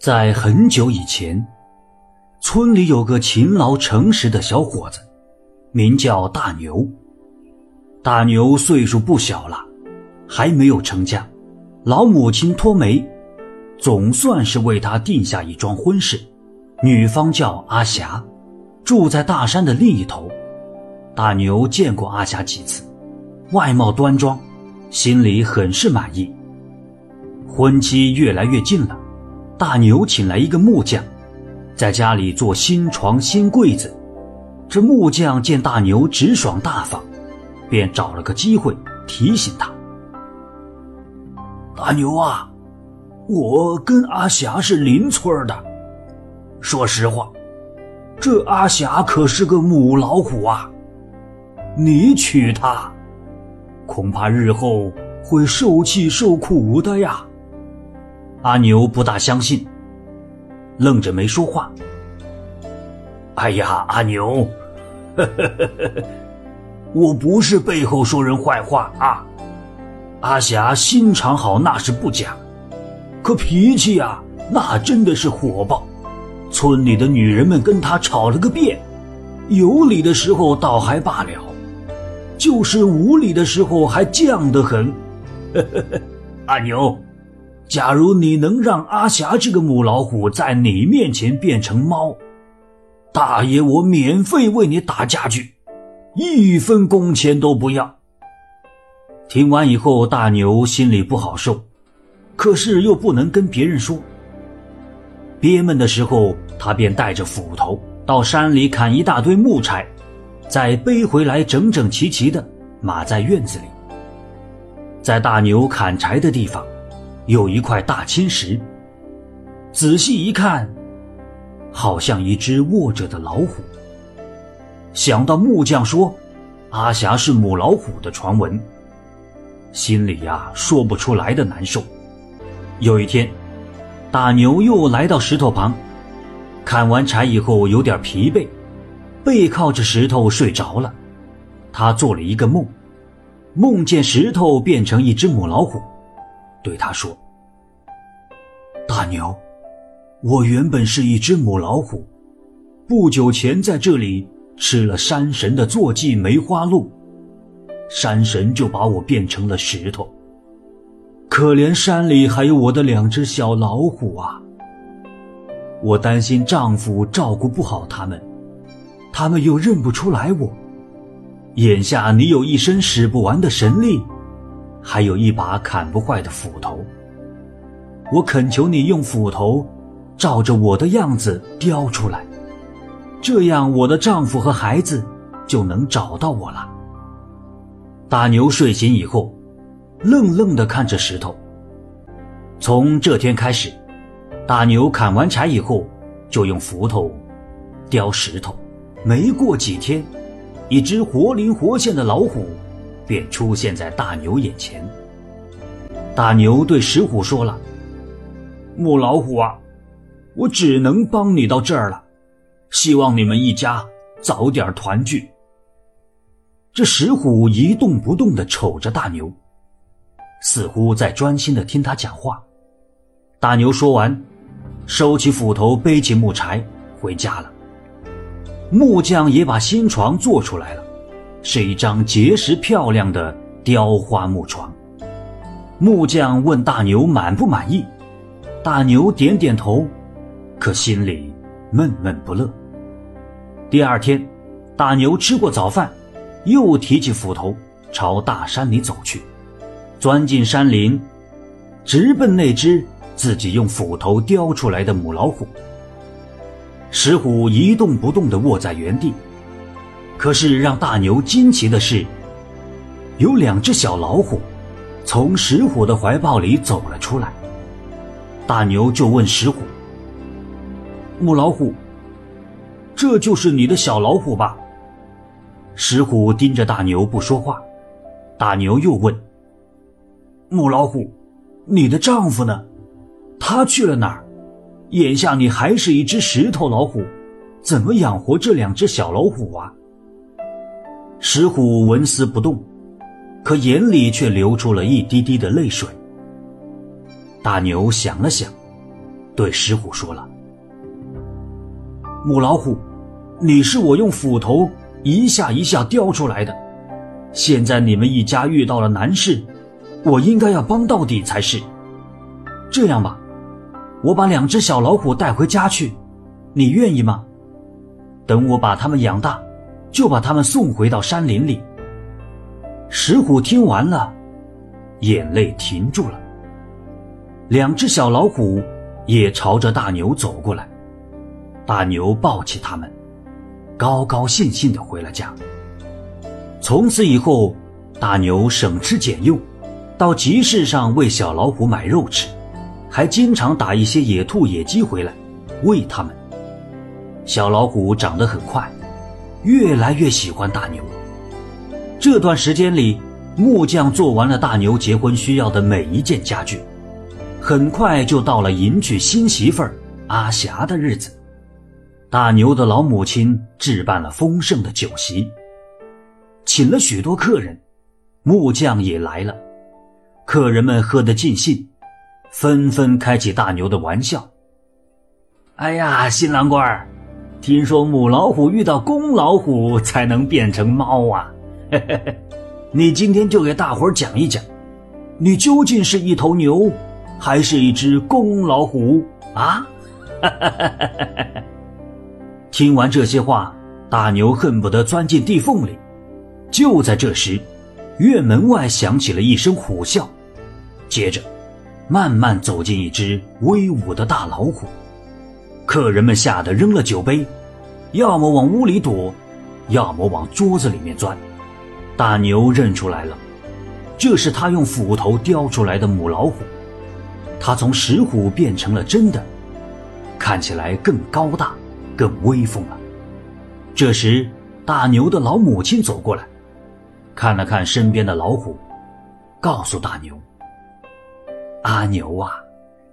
在很久以前，村里有个勤劳诚实的小伙子，名叫大牛。大牛岁数不小了，还没有成家，老母亲托媒，总算是为他定下一桩婚事。女方叫阿霞，住在大山的另一头。大牛见过阿霞几次，外貌端庄，心里很是满意。婚期越来越近了。大牛请来一个木匠，在家里做新床新柜子。这木匠见大牛直爽大方，便找了个机会提醒他：“大牛啊，我跟阿霞是邻村的。说实话，这阿霞可是个母老虎啊！你娶她，恐怕日后会受气受苦的呀。”阿牛不大相信，愣着没说话。哎呀，阿牛，呵呵呵我不是背后说人坏话啊。阿霞心肠好那是不假，可脾气呀，那真的是火爆。村里的女人们跟她吵了个遍，有理的时候倒还罢了，就是无理的时候还犟得很。阿牛。假如你能让阿霞这个母老虎在你面前变成猫，大爷我免费为你打家具，一分工钱都不要。听完以后，大牛心里不好受，可是又不能跟别人说。憋闷的时候，他便带着斧头到山里砍一大堆木柴，再背回来整整齐齐的码在院子里。在大牛砍柴的地方。有一块大青石，仔细一看，好像一只卧着的老虎。想到木匠说阿霞是母老虎的传闻，心里呀说不出来的难受。有一天，大牛又来到石头旁，砍完柴以后有点疲惫，背靠着石头睡着了。他做了一个梦，梦见石头变成一只母老虎。对他说：“大牛，我原本是一只母老虎，不久前在这里吃了山神的坐骑梅花鹿，山神就把我变成了石头。可怜山里还有我的两只小老虎啊！我担心丈夫照顾不好他们，他们又认不出来我。眼下你有一身使不完的神力。”还有一把砍不坏的斧头，我恳求你用斧头，照着我的样子雕出来，这样我的丈夫和孩子就能找到我了。大牛睡醒以后，愣愣地看着石头。从这天开始，大牛砍完柴以后，就用斧头雕石头。没过几天，一只活灵活现的老虎。便出现在大牛眼前。大牛对石虎说了：“母老虎啊，我只能帮你到这儿了，希望你们一家早点团聚。”这石虎一动不动地瞅着大牛，似乎在专心地听他讲话。大牛说完，收起斧头，背起木柴回家了。木匠也把新床做出来了。是一张结实漂亮的雕花木床。木匠问大牛满不满意，大牛点点头，可心里闷闷不乐。第二天，大牛吃过早饭，又提起斧头朝大山里走去，钻进山林，直奔那只自己用斧头雕出来的母老虎。石虎一动不动地卧在原地。可是让大牛惊奇的是，有两只小老虎从石虎的怀抱里走了出来。大牛就问石虎：“母老虎，这就是你的小老虎吧？”石虎盯着大牛不说话。大牛又问：“母老虎，你的丈夫呢？他去了哪儿？眼下你还是一只石头老虎，怎么养活这两只小老虎啊？”石虎纹丝不动，可眼里却流出了一滴滴的泪水。大牛想了想，对石虎说了：“母老虎，你是我用斧头一下一下雕出来的，现在你们一家遇到了难事，我应该要帮到底才是。这样吧，我把两只小老虎带回家去，你愿意吗？等我把它们养大，就把它们送回到山林里。”石虎听完了，眼泪停住了。两只小老虎也朝着大牛走过来，大牛抱起它们，高高兴兴地回了家。从此以后，大牛省吃俭用，到集市上为小老虎买肉吃，还经常打一些野兔、野鸡回来喂它们。小老虎长得很快，越来越喜欢大牛。这段时间里，木匠做完了大牛结婚需要的每一件家具，很快就到了迎娶新媳妇儿阿霞的日子。大牛的老母亲置办了丰盛的酒席，请了许多客人，木匠也来了。客人们喝得尽兴，纷纷开起大牛的玩笑。哎呀，新郎官儿，听说母老虎遇到公老虎才能变成猫啊！嘿嘿嘿，你今天就给大伙儿讲一讲，你究竟是一头牛，还是一只公老虎啊？哈哈哈哈哈！听完这些话，大牛恨不得钻进地缝里。就在这时，院门外响起了一声虎啸，接着，慢慢走进一只威武的大老虎。客人们吓得扔了酒杯，要么往屋里躲，要么往桌子里面钻。大牛认出来了，这是他用斧头雕出来的母老虎，他从石虎变成了真的，看起来更高大、更威风了。这时，大牛的老母亲走过来，看了看身边的老虎，告诉大牛：“阿牛啊，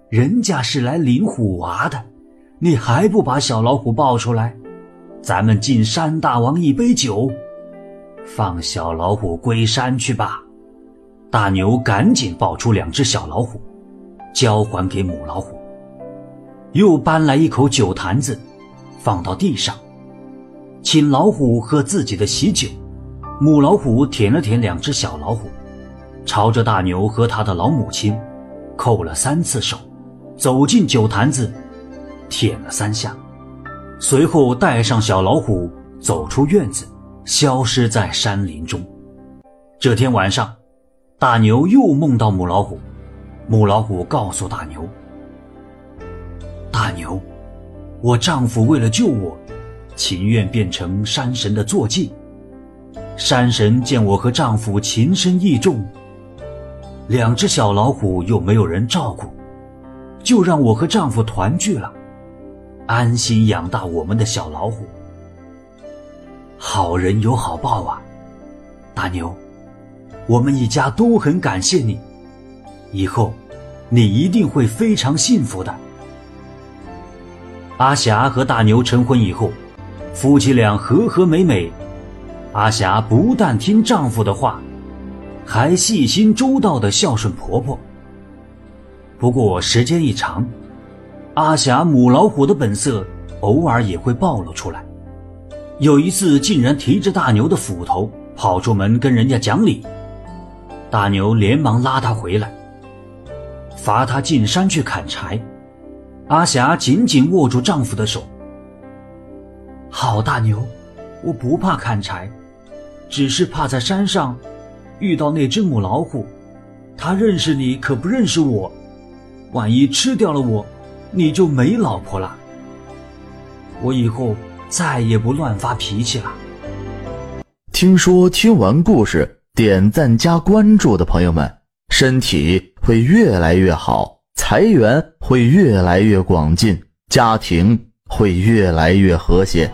人家是来领虎娃的，你还不把小老虎抱出来？咱们敬山大王一杯酒。”放小老虎归山去吧！大牛赶紧抱出两只小老虎，交还给母老虎，又搬来一口酒坛子，放到地上，请老虎喝自己的喜酒。母老虎舔了舔两只小老虎，朝着大牛和他的老母亲叩了三次手，走进酒坛子，舔了三下，随后带上小老虎走出院子。消失在山林中。这天晚上，大牛又梦到母老虎。母老虎告诉大牛：“大牛，我丈夫为了救我，情愿变成山神的坐骑。山神见我和丈夫情深意重，两只小老虎又没有人照顾，就让我和丈夫团聚了，安心养大我们的小老虎。”好人有好报啊，大牛，我们一家都很感谢你，以后你一定会非常幸福的。阿霞和大牛成婚以后，夫妻俩和和美美。阿霞不但听丈夫的话，还细心周到的孝顺婆婆。不过时间一长，阿霞母老虎的本色偶尔也会暴露出来。有一次，竟然提着大牛的斧头跑出门跟人家讲理。大牛连忙拉她回来，罚他进山去砍柴。阿霞紧紧握住丈夫的手：“好大牛，我不怕砍柴，只是怕在山上遇到那只母老虎。它认识你，可不认识我。万一吃掉了我，你就没老婆了。我以后……”再也不乱发脾气了。听说听完故事点赞加关注的朋友们，身体会越来越好，财源会越来越广进，家庭会越来越和谐。